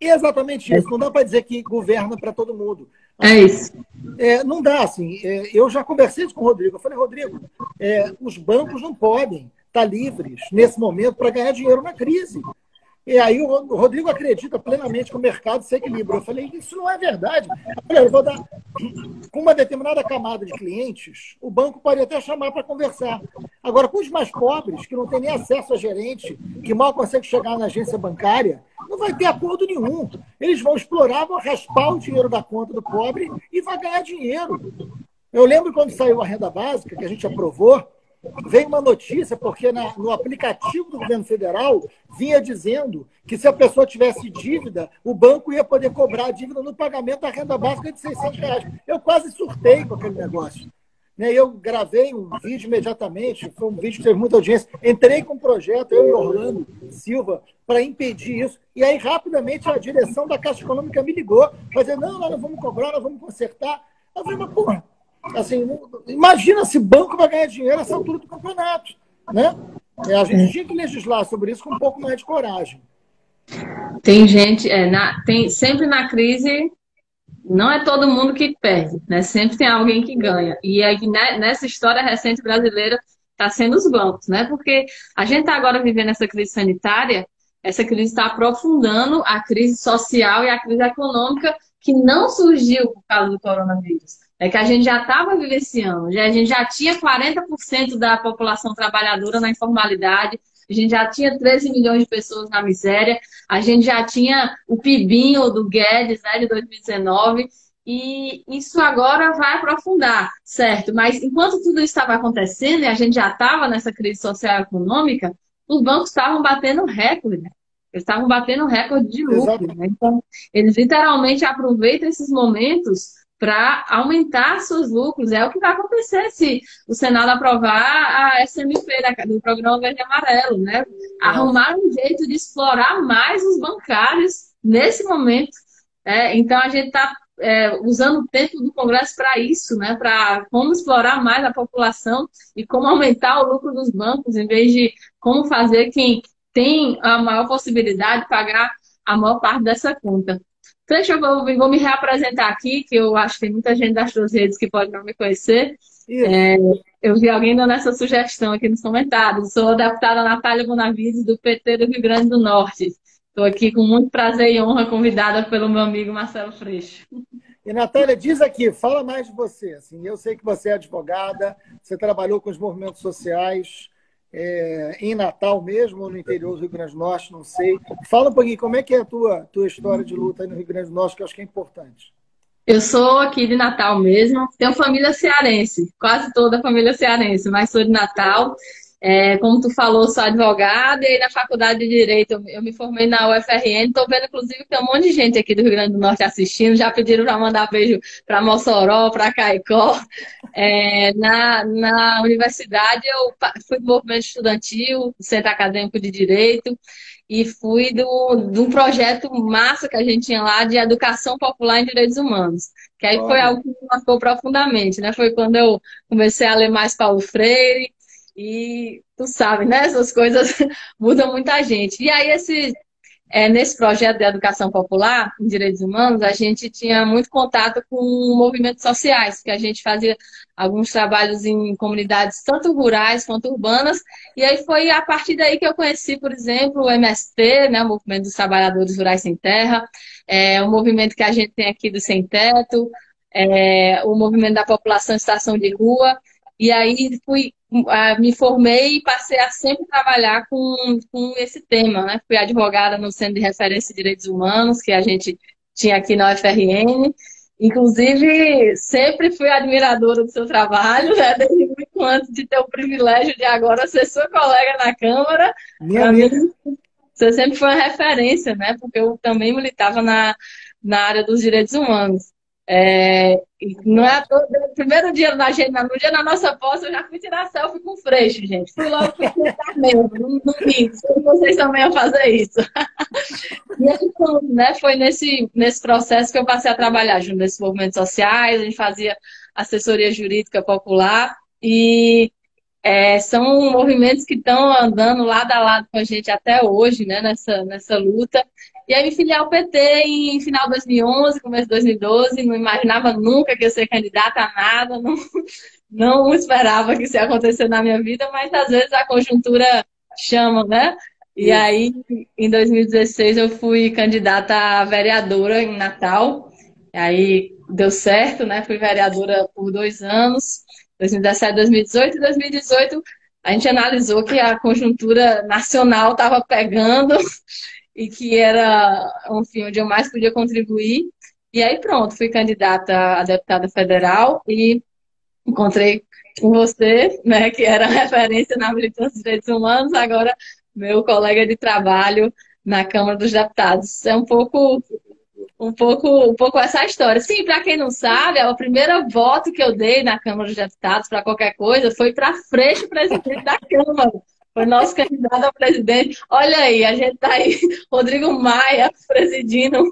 Speaker 3: E é exatamente isso. Não dá para dizer que governa para todo mundo.
Speaker 2: É isso.
Speaker 3: É, não dá, assim. É, eu já conversei com o Rodrigo. Eu falei, Rodrigo, é, os bancos não podem estar livres nesse momento para ganhar dinheiro na crise. E aí o Rodrigo acredita plenamente que o mercado se equilibra. Eu falei, isso não é verdade. Falei, eu vou dar. Com uma determinada camada de clientes, o banco pode até chamar para conversar. Agora, com os mais pobres, que não tem nem acesso a gerente, que mal consegue chegar na agência bancária, não vai ter acordo nenhum. Eles vão explorar, vão raspar o dinheiro da conta do pobre e vai ganhar dinheiro. Eu lembro quando saiu a renda básica, que a gente aprovou, veio uma notícia, porque na, no aplicativo do governo federal vinha dizendo que se a pessoa tivesse dívida, o banco ia poder cobrar a dívida no pagamento da renda básica de 600 reais. Eu quase surtei com aquele negócio. Né, eu gravei um vídeo imediatamente, foi um vídeo que teve muita audiência. Entrei com um projeto, eu e Orlando Silva, para impedir isso. E aí, rapidamente, a direção da Caixa Econômica me ligou, dizendo: não, nós não vamos cobrar, nós vamos consertar. Eu falei, mas, porra, Assim, imagina se banco vai ganhar dinheiro nessa altura do campeonato. Né? A gente tinha que legislar sobre isso com um pouco mais de coragem.
Speaker 2: Tem gente, é, na, tem, sempre na crise, não é todo mundo que perde, né? Sempre tem alguém que ganha. E aí, né, nessa história recente brasileira, está sendo os bancos, né? Porque a gente está agora vivendo essa crise sanitária, essa crise está aprofundando a crise social e a crise econômica que não surgiu por causa do coronavírus. É que a gente já estava vivenciando, já, a gente já tinha 40% da população trabalhadora na informalidade, a gente já tinha 13 milhões de pessoas na miséria, a gente já tinha o PIBinho do Guedes, né, de 2019, e isso agora vai aprofundar, certo? Mas enquanto tudo isso estava acontecendo e a gente já estava nessa crise social e econômica, os bancos estavam batendo recorde, né? Eles estavam batendo recorde de lucro. Né? Então, eles literalmente aproveitam esses momentos para aumentar seus lucros. É o que vai acontecer se o Senado aprovar a SMP do Programa Verde e Amarelo, né? Arrumar um jeito de explorar mais os bancários nesse momento. É, então a gente está é, usando o tempo do Congresso para isso, né? Para como explorar mais a população e como aumentar o lucro dos bancos, em vez de como fazer quem tem a maior possibilidade de pagar a maior parte dessa conta. Deixa eu vou, vou me reapresentar aqui, que eu acho que tem muita gente das suas redes que pode não me conhecer. É, eu vi alguém dando essa sugestão aqui nos comentários. Sou a deputada Natália Bonavides, do PT do Rio Grande do Norte. Estou aqui com muito prazer e honra, convidada pelo meu amigo Marcelo Freixo.
Speaker 3: E, Natália, diz aqui, fala mais de você. Assim, eu sei que você é advogada, você trabalhou com os movimentos sociais, é, em Natal mesmo, no interior do Rio Grande do Norte, não sei. Fala um pouquinho, como é que é a tua, tua história de luta aí no Rio Grande do Norte, que eu acho que é importante.
Speaker 2: Eu sou aqui de Natal mesmo, tenho família cearense, quase toda a família cearense, mas sou de Natal. É, como tu falou, sou advogada e aí na faculdade de Direito eu, eu me formei na UFRN. Estou vendo, inclusive, que tem um monte de gente aqui do Rio Grande do Norte assistindo. Já pediram para mandar beijo para Mossoró, para Caicó. É, na, na universidade eu fui do movimento estudantil, do Centro Acadêmico de Direito, e fui do, de um projeto massa que a gente tinha lá de educação popular em direitos humanos. Que aí foi algo que me marcou profundamente, né? Foi quando eu comecei a ler mais Paulo Freire, e tu sabe, né? Essas coisas mudam muita gente. E aí, esse, é, nesse projeto de educação popular em direitos humanos, a gente tinha muito contato com movimentos sociais, que a gente fazia alguns trabalhos em comunidades tanto rurais quanto urbanas. E aí foi a partir daí que eu conheci, por exemplo, o MST, né, o Movimento dos Trabalhadores Rurais Sem Terra, é, o movimento que a gente tem aqui do Sem Teto, é, o movimento da população estação de rua. E aí fui me formei e passei a sempre trabalhar com, com esse tema, né? Fui advogada no Centro de Referência de Direitos Humanos, que a gente tinha aqui na UFRN. Inclusive, sempre fui admiradora do seu trabalho, né? Desde muito antes de ter o privilégio de agora ser sua colega na Câmara. Minha mim, você sempre foi uma referência, né? Porque eu também militava na, na área dos direitos humanos. É, não é todo, no primeiro dia da gente, no dia da nossa posse, eu já fui tirar selfie com Freixo, gente. Fui logo comentar mesmo, no domingo. Vocês também iam fazer isso. e aí, né, foi nesse, nesse processo que eu passei a trabalhar junto nesses movimentos sociais, a gente fazia assessoria jurídica popular e é, são movimentos que estão andando lado a lado com a gente até hoje, né, nessa, nessa luta. E aí me filiei ao PT em final de 2011, começo de 2012, não imaginava nunca que ia ser candidata a nada, não, não esperava que isso ia acontecer na minha vida, mas às vezes a conjuntura chama, né? E aí, em 2016, eu fui candidata a vereadora em Natal. Aí deu certo, né? Fui vereadora por dois anos, 2017, 2018. E 2018, a gente analisou que a conjuntura nacional estava pegando e que era, enfim, onde eu mais podia contribuir. E aí, pronto, fui candidata a deputada federal e encontrei com você, né, que era referência na militância dos direitos humanos, agora meu colega de trabalho na Câmara dos Deputados. É um pouco um pouco, um pouco essa história. Sim, para quem não sabe, o primeiro voto que eu dei na Câmara dos Deputados para qualquer coisa foi para frente presidente da Câmara. Foi nosso candidato a presidente. Olha aí, a gente tá aí, Rodrigo Maia presidindo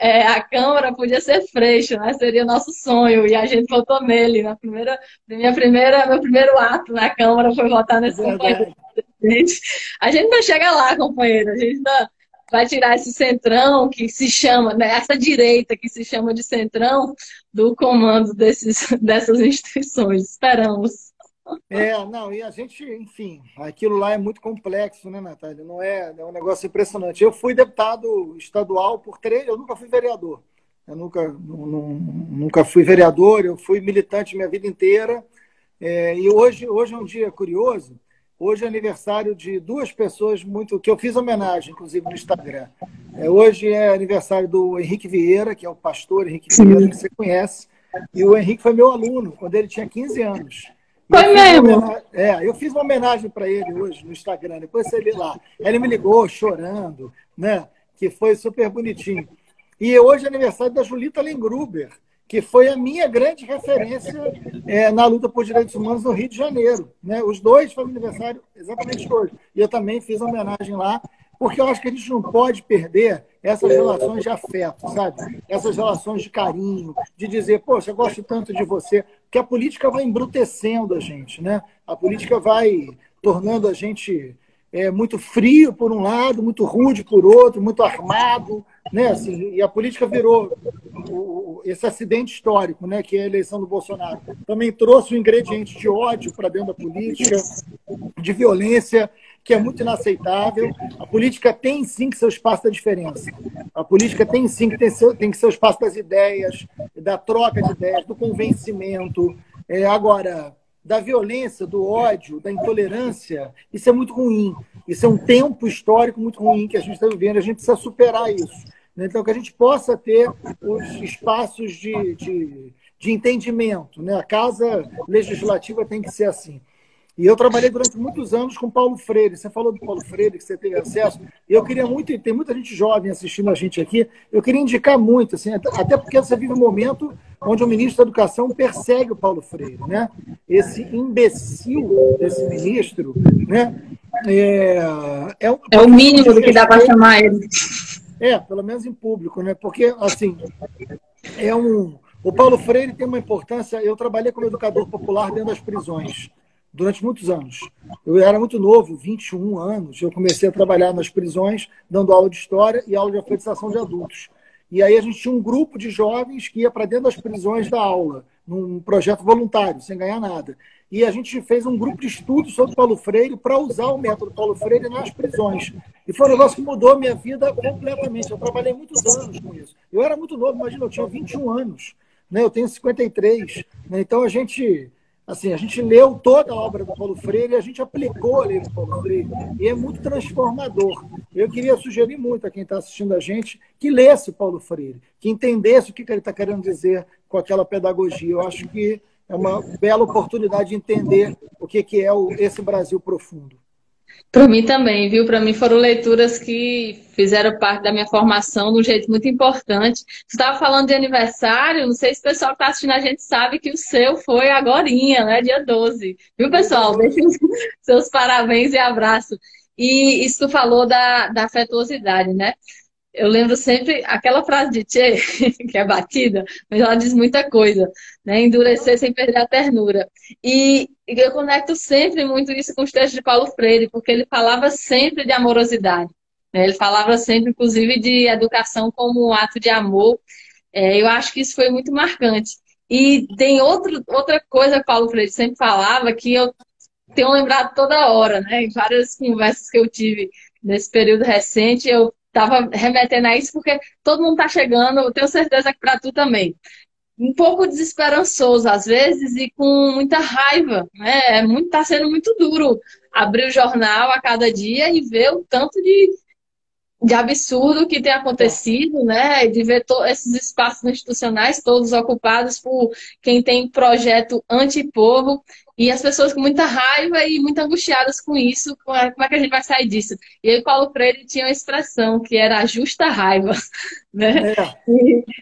Speaker 2: é, a Câmara, podia ser Freixo, né? Seria o nosso sonho. E a gente votou nele. Na primeira, minha primeira, meu primeiro ato na Câmara foi votar nesse companheiro. A gente não chega lá, companheiro. A gente ainda vai tirar esse centrão que se chama, né, essa direita que se chama de centrão do comando desses, dessas instituições. Esperamos.
Speaker 3: É, não, e a gente, enfim, aquilo lá é muito complexo, né, Natália? Não é, é um negócio impressionante. Eu fui deputado estadual por três, eu nunca fui vereador. Eu nunca, nunca fui vereador, eu fui militante minha vida inteira. É, e hoje, hoje é um dia curioso. Hoje é aniversário de duas pessoas muito que eu fiz homenagem, inclusive no Instagram. É, hoje é aniversário do Henrique Vieira, que é o pastor Henrique Vieira, que você conhece. E o Henrique foi meu aluno quando ele tinha 15 anos.
Speaker 2: Foi mesmo?
Speaker 3: É, eu fiz uma homenagem para ele hoje no Instagram, depois você vê lá. Ele me ligou chorando, né? Que foi super bonitinho. E hoje é aniversário da Julita Lengruber, que foi a minha grande referência é, na luta por direitos humanos no Rio de Janeiro. Né? Os dois foram aniversário exatamente hoje. E eu também fiz homenagem lá, porque eu acho que a gente não pode perder essas relações de afeto, sabe? Essas relações de carinho, de dizer, poxa, eu gosto tanto de você, que a política vai embrutecendo a gente, né? A política vai tornando a gente é, muito frio por um lado, muito rude por outro, muito armado, né? Assim, e a política virou o, esse acidente histórico, né? Que é a eleição do Bolsonaro. Também trouxe um ingrediente de ódio para dentro da política, de violência que é muito inaceitável. A política tem sim que ser o espaço da diferença. A política tem sim que ter seu, tem que ser o espaço das ideias, da troca de ideias, do convencimento. É, agora, da violência, do ódio, da intolerância, isso é muito ruim. Isso é um tempo histórico muito ruim que a gente está vivendo. A gente precisa superar isso. Né? Então, que a gente possa ter os espaços de, de, de entendimento. Né? A casa legislativa tem que ser assim. E eu trabalhei durante muitos anos com Paulo Freire. Você falou do Paulo Freire, que você teve acesso. Eu queria muito, e tem muita gente jovem assistindo a gente aqui, eu queria indicar muito, assim, até porque você vive um momento onde o ministro da Educação persegue o Paulo Freire. Né? Esse imbecil desse ministro né? é,
Speaker 2: é, é o mínimo do que dá para chamar ele.
Speaker 3: É, pelo menos em público, né? Porque, assim, é um. O Paulo Freire tem uma importância. Eu trabalhei como educador popular dentro das prisões durante muitos anos. Eu era muito novo, 21 anos, eu comecei a trabalhar nas prisões, dando aula de história e aula de alfabetização de adultos. E aí a gente tinha um grupo de jovens que ia para dentro das prisões da aula, num projeto voluntário, sem ganhar nada. E a gente fez um grupo de estudo sobre Paulo Freire para usar o método Paulo Freire nas prisões. E foi um negócio que mudou minha vida completamente. Eu trabalhei muitos anos com isso. Eu era muito novo, imagina, eu tinha 21 anos. Né? Eu tenho 53. Né? Então a gente Assim, a gente leu toda a obra do Paulo Freire e a gente aplicou a lei do Paulo Freire. E é muito transformador. Eu queria sugerir muito a quem está assistindo a gente que lesse Paulo Freire, que entendesse o que ele está querendo dizer com aquela pedagogia. Eu acho que é uma bela oportunidade de entender o que é esse Brasil profundo.
Speaker 2: Para mim também, viu? Para mim foram leituras que fizeram parte da minha formação de um jeito muito importante. Você estava falando de aniversário, não sei se o pessoal que está assistindo a gente sabe que o seu foi agorinha, né? Dia 12. Viu, pessoal? Deixe os seus parabéns e abraço. E isso tu falou da, da afetuosidade, né? Eu lembro sempre aquela frase de Tchê, que é batida, mas ela diz muita coisa, né? Endurecer sem perder a ternura. E eu conecto sempre muito isso com os textos de Paulo Freire, porque ele falava sempre de amorosidade. Né? Ele falava sempre, inclusive, de educação como um ato de amor. É, eu acho que isso foi muito marcante. E tem outro, outra coisa que Paulo Freire sempre falava que eu tenho lembrado toda hora, né? Em várias conversas que eu tive nesse período recente, eu estava remetendo a isso porque todo mundo está chegando, eu tenho certeza que para tu também. Um pouco desesperançoso às vezes e com muita raiva, né? É muito, tá sendo muito duro abrir o jornal a cada dia e ver o tanto de de absurdo que tem acontecido, né? De ver esses espaços institucionais todos ocupados por quem tem projeto anti-povo e as pessoas com muita raiva e muito angustiadas com isso. Como é que a gente vai sair disso? E aí Paulo Freire tinha uma expressão que era a justa raiva, né?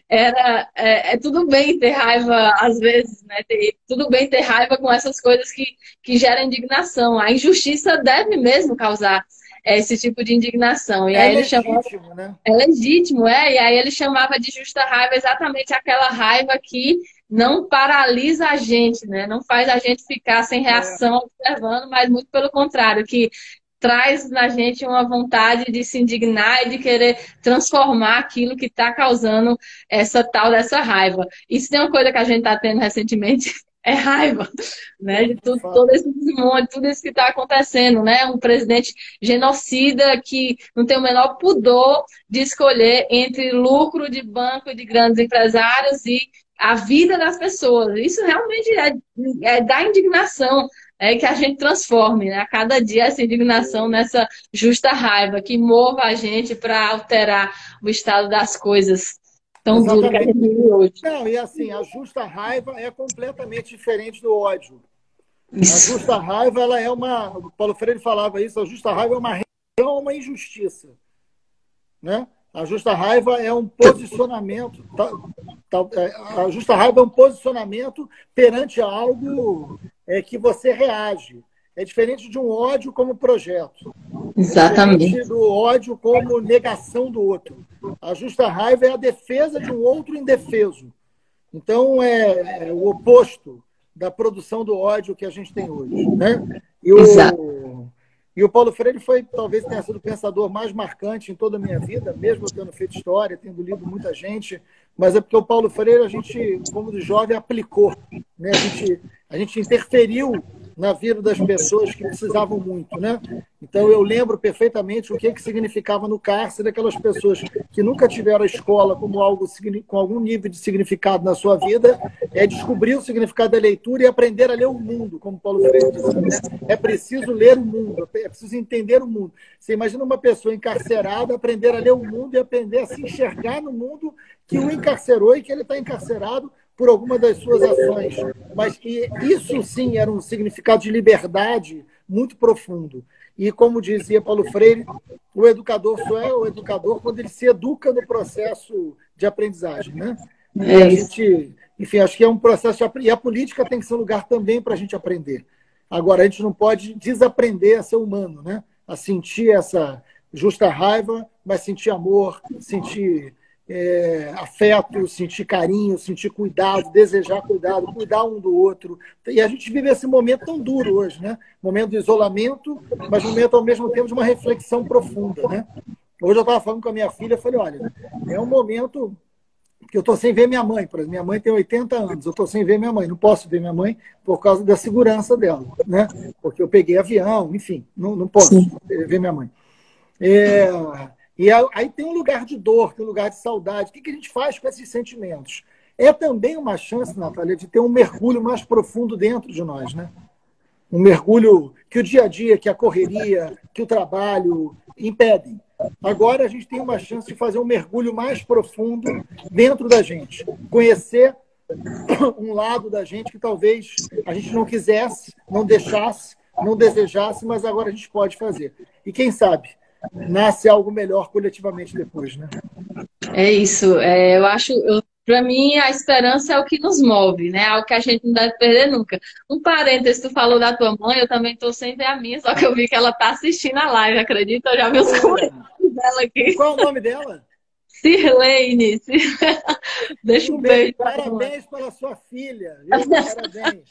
Speaker 2: É. era é, é, tudo bem ter raiva às vezes, né? Ter, tudo bem ter raiva com essas coisas que, que geram indignação. A injustiça deve mesmo causar esse tipo de indignação. E é aí ele legítimo, chamava... né? É legítimo, é. E aí ele chamava de justa raiva exatamente aquela raiva que não paralisa a gente, né? Não faz a gente ficar sem reação, é. observando, mas muito pelo contrário, que traz na gente uma vontade de se indignar e de querer transformar aquilo que está causando essa tal dessa raiva. Isso é uma coisa que a gente está tendo recentemente é raiva, né? De tudo, todo esse desmonte, tudo isso que está acontecendo, né? Um presidente genocida que não tem o menor pudor de escolher entre lucro de banco de grandes empresários e a vida das pessoas. Isso realmente é, é da indignação, é que a gente transforme, né? A cada dia essa indignação nessa justa raiva que mova a gente para alterar o estado das coisas tão Exatamente. duro que a gente vive hoje.
Speaker 3: Não, e assim, a justa raiva é completamente diferente do ódio. Isso. A justa raiva, ela é uma. O Paulo Freire falava isso, a justa raiva é uma reação a uma injustiça. Né? A justa raiva é um posicionamento. Tá, tá, é, a justa raiva é um posicionamento perante algo é, que você reage. É diferente de um ódio como projeto.
Speaker 2: Exatamente. É diferente
Speaker 3: do ódio como negação do outro. A justa raiva é a defesa de um outro indefeso. Então, é, é o oposto da produção do ódio que a gente tem hoje. Né? E o, Exato. E o Paulo Freire foi, talvez, tenha sido o pensador mais marcante em toda a minha vida, mesmo tendo feito história, tendo lido muita gente, mas é porque o Paulo Freire, a gente, como jovem, aplicou. Né? A, gente, a gente interferiu na vida das pessoas que precisavam muito, né? Então eu lembro perfeitamente o que que significava no cárcere aquelas pessoas que nunca tiveram a escola como algo com algum nível de significado na sua vida, é descobrir o significado da leitura e aprender a ler o mundo, como Paulo Freire dizia, né? É preciso ler o mundo, é preciso entender o mundo. Você imagina uma pessoa encarcerada aprender a ler o mundo e aprender a se enxergar no mundo que o encarcerou e que ele está encarcerado por alguma das suas ações, mas que isso sim era um significado de liberdade muito profundo. E como dizia Paulo Freire, o educador só é o educador quando ele se educa no processo de aprendizagem, né? E a gente, enfim, acho que é um processo de, e a política tem que ser um lugar também para a gente aprender. Agora a gente não pode desaprender a ser humano, né? A sentir essa justa raiva, mas sentir amor, sentir é, afeto, sentir carinho, sentir cuidado, desejar cuidado, cuidar um do outro. E a gente vive esse momento tão duro hoje, né? Momento de isolamento, mas momento ao mesmo tempo de uma reflexão profunda, né? Hoje eu estava falando com a minha filha, falei, olha, é um momento que eu estou sem ver minha mãe, por exemplo. Minha mãe tem 80 anos, eu estou sem ver minha mãe, não posso ver minha mãe por causa da segurança dela, né? Porque eu peguei avião, enfim, não, não posso Sim. ver minha mãe. É, e aí tem um lugar de dor, tem um lugar de saudade. O que a gente faz com esses sentimentos? É também uma chance, Natália, de ter um mergulho mais profundo dentro de nós, né? Um mergulho que o dia a dia, que a correria, que o trabalho impedem. Agora a gente tem uma chance de fazer um mergulho mais profundo dentro da gente. Conhecer um lado da gente que talvez a gente não quisesse, não deixasse, não desejasse, mas agora a gente pode fazer. E quem sabe, nasce algo melhor coletivamente depois, né?
Speaker 2: É isso. É, eu acho, para mim, a esperança é o que nos move, né? Algo que a gente não deve perder nunca. Um parênteses, tu falou da tua mãe, eu também estou sem ver a minha, só que eu vi que ela está assistindo a live, acredita? Eu já vi os comentários
Speaker 3: dela aqui. Qual é o nome dela?
Speaker 2: Sirlene. Deixa um beijo.
Speaker 3: Parabéns pela sua filha. Viu? Parabéns.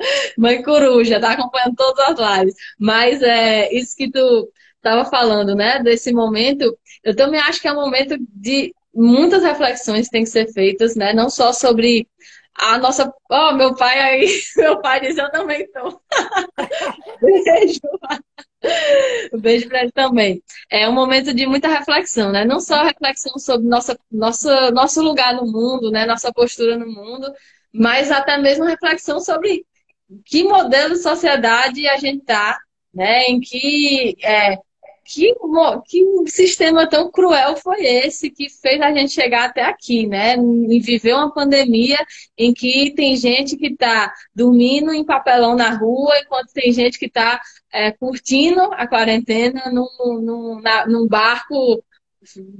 Speaker 2: Mãe Coruja, tá acompanhando todas as lives. Mas é isso que tu estava falando, né, desse momento, eu também acho que é um momento de muitas reflexões que têm que ser feitas, né, não só sobre a nossa. Ó, oh, meu pai aí, meu pai diz, eu também estou. Beijo. Um beijo para ele também. É um momento de muita reflexão, né? Não só reflexão sobre nossa, nossa, nosso lugar no mundo, né? Nossa postura no mundo, mas até mesmo reflexão sobre que modelo de sociedade a gente está, né? Em que é, que, que sistema tão cruel foi esse que fez a gente chegar até aqui, né? E viver uma pandemia em que tem gente que está dormindo em papelão na rua, enquanto tem gente que está é, curtindo a quarentena num, num, na, num barco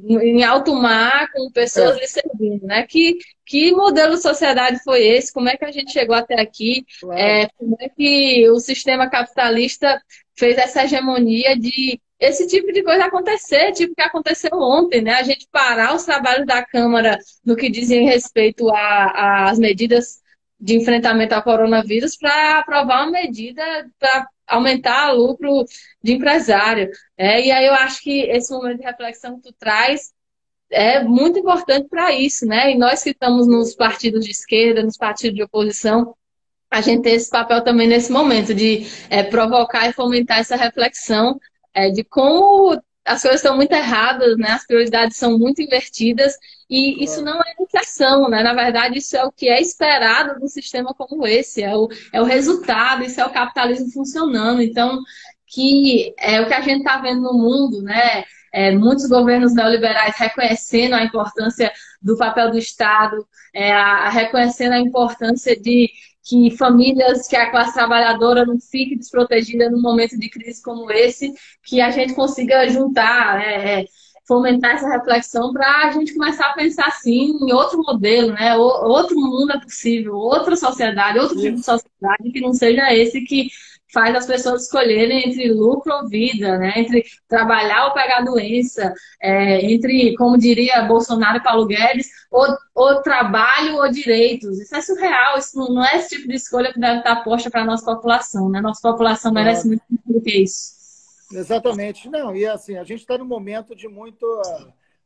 Speaker 2: em alto mar com pessoas é. lhe servindo, né? Que, que modelo de sociedade foi esse? Como é que a gente chegou até aqui? Claro. É, como é que o sistema capitalista fez essa hegemonia de esse tipo de coisa acontecer, tipo que aconteceu ontem, né? A gente parar os trabalhos da Câmara no que dizem respeito às medidas de enfrentamento ao coronavírus para aprovar uma medida para aumentar o lucro de empresário. É, e aí eu acho que esse momento de reflexão que tu traz é muito importante para isso, né? E nós que estamos nos partidos de esquerda, nos partidos de oposição, a gente tem esse papel também nesse momento de é, provocar e fomentar essa reflexão é, de como as coisas estão muito erradas, né? As prioridades são muito invertidas e isso não é inflação, né? Na verdade, isso é o que é esperado de um sistema como esse, é o, é o resultado, isso é o capitalismo funcionando. Então, que é o que a gente está vendo no mundo, né? É, muitos governos neoliberais reconhecendo a importância do papel do Estado, é, a, a reconhecendo a importância de que famílias, que a classe trabalhadora não fique desprotegida num momento de crise como esse, que a gente consiga juntar, é, é fomentar essa reflexão para a gente começar a pensar assim em outro modelo, né? Outro mundo é possível, outra sociedade, outro tipo de sociedade que não seja esse que faz as pessoas escolherem entre lucro ou vida, né? entre trabalhar ou pegar doença, é, entre, como diria Bolsonaro e Paulo Guedes, ou, ou, trabalho ou direitos. Isso é surreal, isso não é esse tipo de escolha que deve estar posta para a nossa população. Né? Nossa população merece muito mais do que isso.
Speaker 3: Exatamente. Não, e assim, a gente está num momento de muito.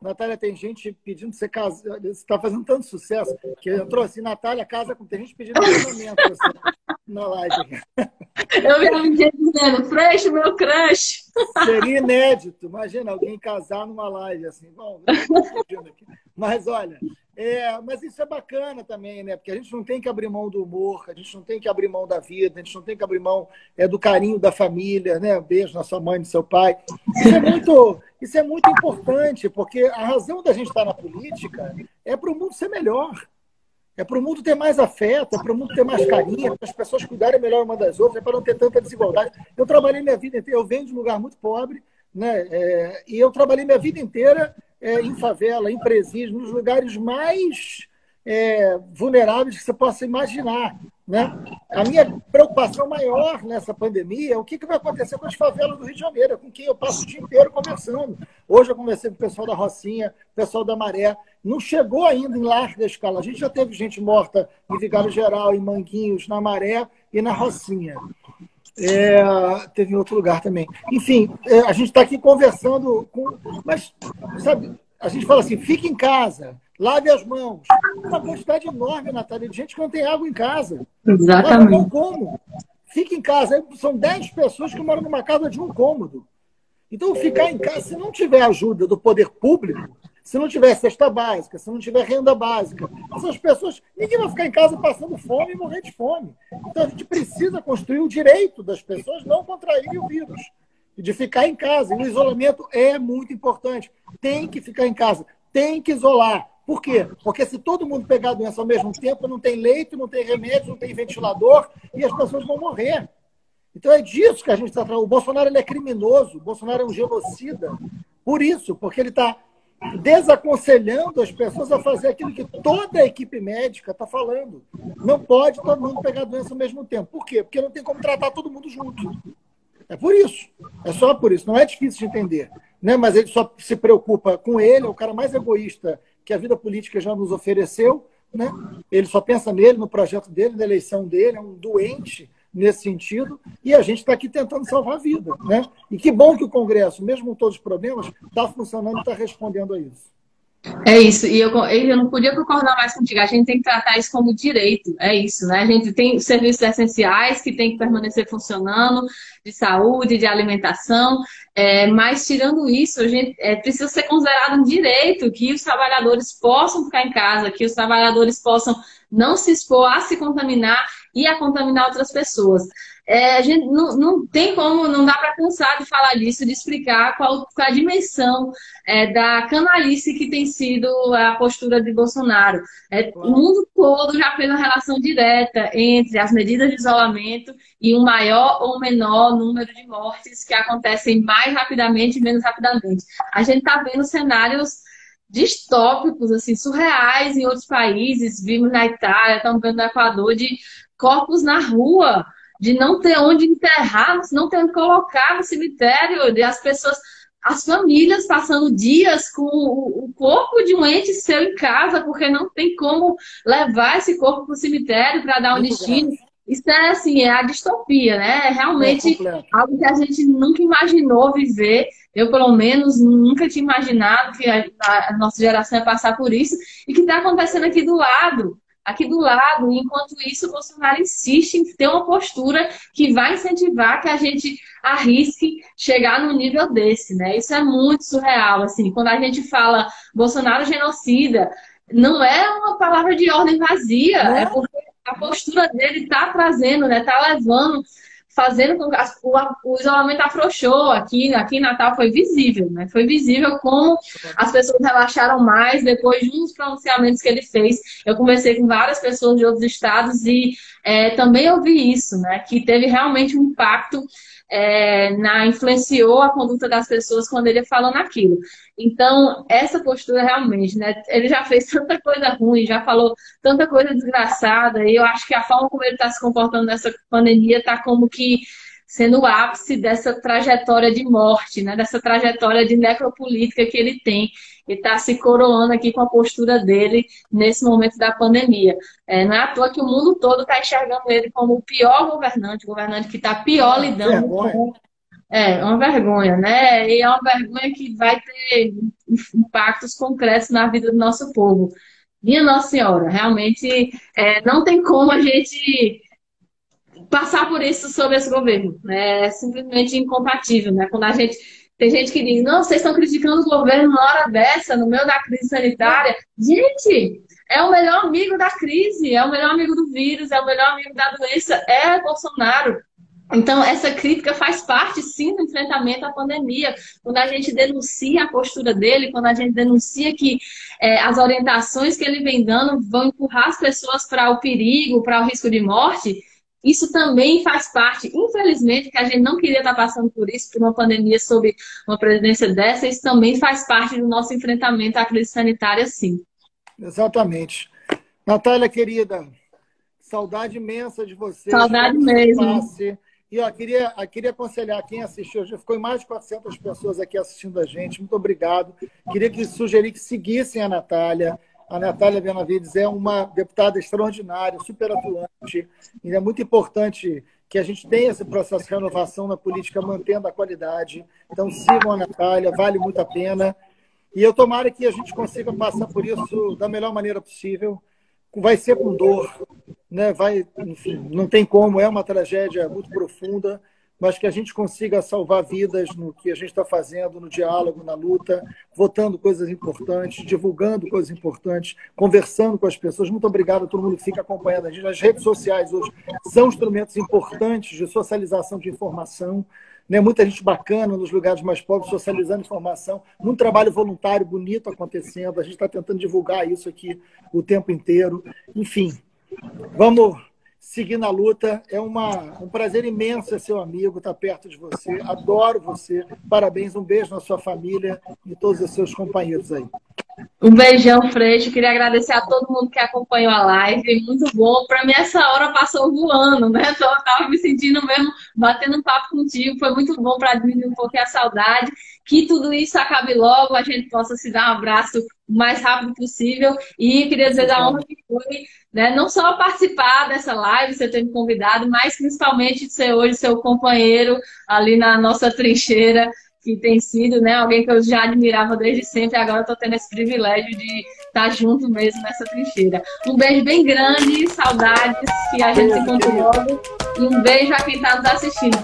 Speaker 3: Natália, tem gente pedindo você casar. Você está fazendo tanto sucesso que entrou assim, Natália, casa com. Tem gente pedindo casamento assim, na live.
Speaker 2: Eu vi alguém dizendo, fresh, meu crush.
Speaker 3: Seria inédito. Imagina alguém casar numa live assim. Bom, mas olha, é, mas isso é bacana também, né? Porque a gente não tem que abrir mão do humor, a gente não tem que abrir mão da vida, a gente não tem que abrir mão é, do carinho da família, né? beijo na sua mãe, no seu pai. Isso é muito, isso é muito importante, porque a razão da gente estar na política é para o mundo ser melhor. É para o mundo ter mais afeto, é para o mundo ter mais carinho, é para as pessoas cuidarem melhor uma das outras, é para não ter tanta desigualdade. Eu trabalhei minha vida inteira, eu venho de um lugar muito pobre, né? É, e eu trabalhei minha vida inteira é, em favela, em presídio, nos lugares mais é, vulneráveis que você possa imaginar. Né? A minha preocupação maior nessa pandemia é o que, que vai acontecer com as favelas do Rio de Janeiro, com quem eu passo o dia inteiro conversando. Hoje eu conversei com o pessoal da Rocinha, o pessoal da Maré. Não chegou ainda em larga escala. A gente já teve gente morta em Vigário Geral, em Manguinhos, na Maré e na Rocinha. É, teve em outro lugar também. Enfim, é, a gente está aqui conversando com. Mas, sabe, a gente fala assim: fique em casa, lave as mãos. Uma quantidade enorme, Natália, de gente que não tem água em casa.
Speaker 2: Exatamente. Não
Speaker 3: como. Fique em casa. São 10 pessoas que moram numa casa de um cômodo. Então, ficar em casa, se não tiver ajuda do poder público, se não tiver cesta básica, se não tiver renda básica, essas pessoas, ninguém vai ficar em casa passando fome e morrer de fome. Então a gente precisa construir o direito das pessoas não contraírem o vírus e de ficar em casa. E o isolamento é muito importante. Tem que ficar em casa, tem que isolar. Por quê? Porque se todo mundo pegar a doença ao mesmo tempo, não tem leito, não tem remédio, não tem ventilador e as pessoas vão morrer. Então é disso que a gente está falando. O Bolsonaro ele é criminoso, o Bolsonaro é um genocida. Por isso, porque ele está desaconselhando as pessoas a fazer aquilo que toda a equipe médica está falando. Não pode todo mundo pegar a doença ao mesmo tempo. Por quê? Porque não tem como tratar todo mundo junto. É por isso. É só por isso. Não é difícil de entender. Né? Mas ele só se preocupa com ele, é o cara mais egoísta que a vida política já nos ofereceu. Né? Ele só pensa nele, no projeto dele, na eleição dele, é um doente nesse sentido, e a gente está aqui tentando salvar a vida. Né? E que bom que o Congresso, mesmo com todos os problemas, está funcionando e está respondendo a isso.
Speaker 2: É isso, e eu, eu não podia concordar mais contigo. A gente tem que tratar isso como direito, é isso, né? A gente tem serviços essenciais que tem que permanecer funcionando, de saúde, de alimentação, é, mas tirando isso, a gente é, precisa ser considerado um direito que os trabalhadores possam ficar em casa, que os trabalhadores possam não se expor a se contaminar e a contaminar outras pessoas. É, a gente não, não tem como, não dá para cansar de falar disso, de explicar qual, qual a dimensão é, da canalice que tem sido a postura de Bolsonaro. É, o mundo todo já fez uma relação direta entre as medidas de isolamento e um maior ou menor número de mortes que acontecem mais rapidamente e menos rapidamente. A gente está vendo cenários distópicos, assim, surreais em outros países. Vimos na Itália, estamos vendo no Equador, de corpos na rua de não ter onde enterrar, não ter onde colocar no cemitério, de as pessoas, as famílias passando dias com o corpo de um ente seu em casa, porque não tem como levar esse corpo para o cemitério para dar um Muito destino. Grave. Isso é assim, é a distopia, né? É realmente é algo que a gente nunca imaginou viver. Eu, pelo menos, nunca tinha imaginado que a, a nossa geração ia passar por isso e que está acontecendo aqui do lado aqui do lado. Enquanto isso, o Bolsonaro insiste em ter uma postura que vai incentivar que a gente arrisque chegar num nível desse, né? Isso é muito surreal, assim. Quando a gente fala Bolsonaro genocida, não é uma palavra de ordem vazia, é, é porque a postura dele está trazendo, né? Está levando fazendo com que o, isolamento afrouxou aqui, aqui em Natal foi visível, né? Foi visível como as pessoas relaxaram mais depois de uns pronunciamentos que ele fez. Eu conversei com várias pessoas de outros estados e é, também ouvi isso, né? Que teve realmente um impacto é, na, influenciou a conduta das pessoas quando ele falou naquilo. Então, essa postura realmente, né? Ele já fez tanta coisa ruim, já falou tanta coisa desgraçada, e eu acho que a forma como ele está se comportando nessa pandemia está como que sendo o ápice dessa trajetória de morte, né? dessa trajetória de necropolítica que ele tem e está se coroando aqui com a postura dele nesse momento da pandemia. É, não é à toa que o mundo todo está enxergando ele como o pior governante, o governante que está pior lidando com. É, uma vergonha, né? E é uma vergonha que vai ter impactos concretos na vida do nosso povo. Minha Nossa Senhora, realmente é, não tem como a gente passar por isso sobre esse governo. Né? É simplesmente incompatível, né? Quando a gente tem gente que diz, não, vocês estão criticando o governo na hora dessa, no meio da crise sanitária. Gente, é o melhor amigo da crise, é o melhor amigo do vírus, é o melhor amigo da doença, é Bolsonaro. Então, essa crítica faz parte, sim, do enfrentamento à pandemia. Quando a gente denuncia a postura dele, quando a gente denuncia que é, as orientações que ele vem dando vão empurrar as pessoas para o perigo, para o risco de morte, isso também faz parte, infelizmente, que a gente não queria estar passando por isso, por uma pandemia sob uma presidência dessa, isso também faz parte do nosso enfrentamento à crise sanitária, sim.
Speaker 3: Exatamente. Natália, querida, saudade imensa de você.
Speaker 2: Saudade mesmo.
Speaker 3: E ó, queria, queria aconselhar quem assistiu, já ficou mais de 400 pessoas aqui assistindo a gente, muito obrigado. Queria que sugerir que seguissem a Natália, a Natália Benavides é uma deputada extraordinária, super atuante, e é muito importante que a gente tenha esse processo de renovação na política, mantendo a qualidade. Então, sigam a Natália, vale muito a pena. E eu tomara que a gente consiga passar por isso da melhor maneira possível. Vai ser com dor, né? Vai, enfim, não tem como, é uma tragédia muito profunda mas que a gente consiga salvar vidas no que a gente está fazendo, no diálogo, na luta, votando coisas importantes, divulgando coisas importantes, conversando com as pessoas. Muito obrigado a todo mundo que fica acompanhando a gente. As redes sociais hoje são instrumentos importantes de socialização de informação. Né? Muita gente bacana nos lugares mais pobres, socializando informação. Um trabalho voluntário bonito acontecendo. A gente está tentando divulgar isso aqui o tempo inteiro. Enfim, vamos seguir na luta. É uma, um prazer imenso ser seu amigo, estar perto de você. Adoro você. Parabéns, um beijo na sua família e todos os seus companheiros aí.
Speaker 2: Um beijão, Freixo. Queria agradecer a todo mundo que acompanhou a live. Muito bom. Para mim, essa hora passou voando, né? Eu tava me sentindo mesmo batendo um papo contigo. Foi muito bom para diminuir um pouquinho a saudade. Que tudo isso acabe logo, a gente possa se dar um abraço o mais rápido possível. E queria dizer da honra que foi, né? Não só participar dessa live, você ter me convidado, mas principalmente ser hoje seu companheiro ali na nossa trincheira que tem sido né, alguém que eu já admirava desde sempre, agora estou tendo esse privilégio de estar junto mesmo nessa trincheira. Um beijo bem grande, saudades, que a gente se encontre logo, e um beijo a quem está nos assistindo.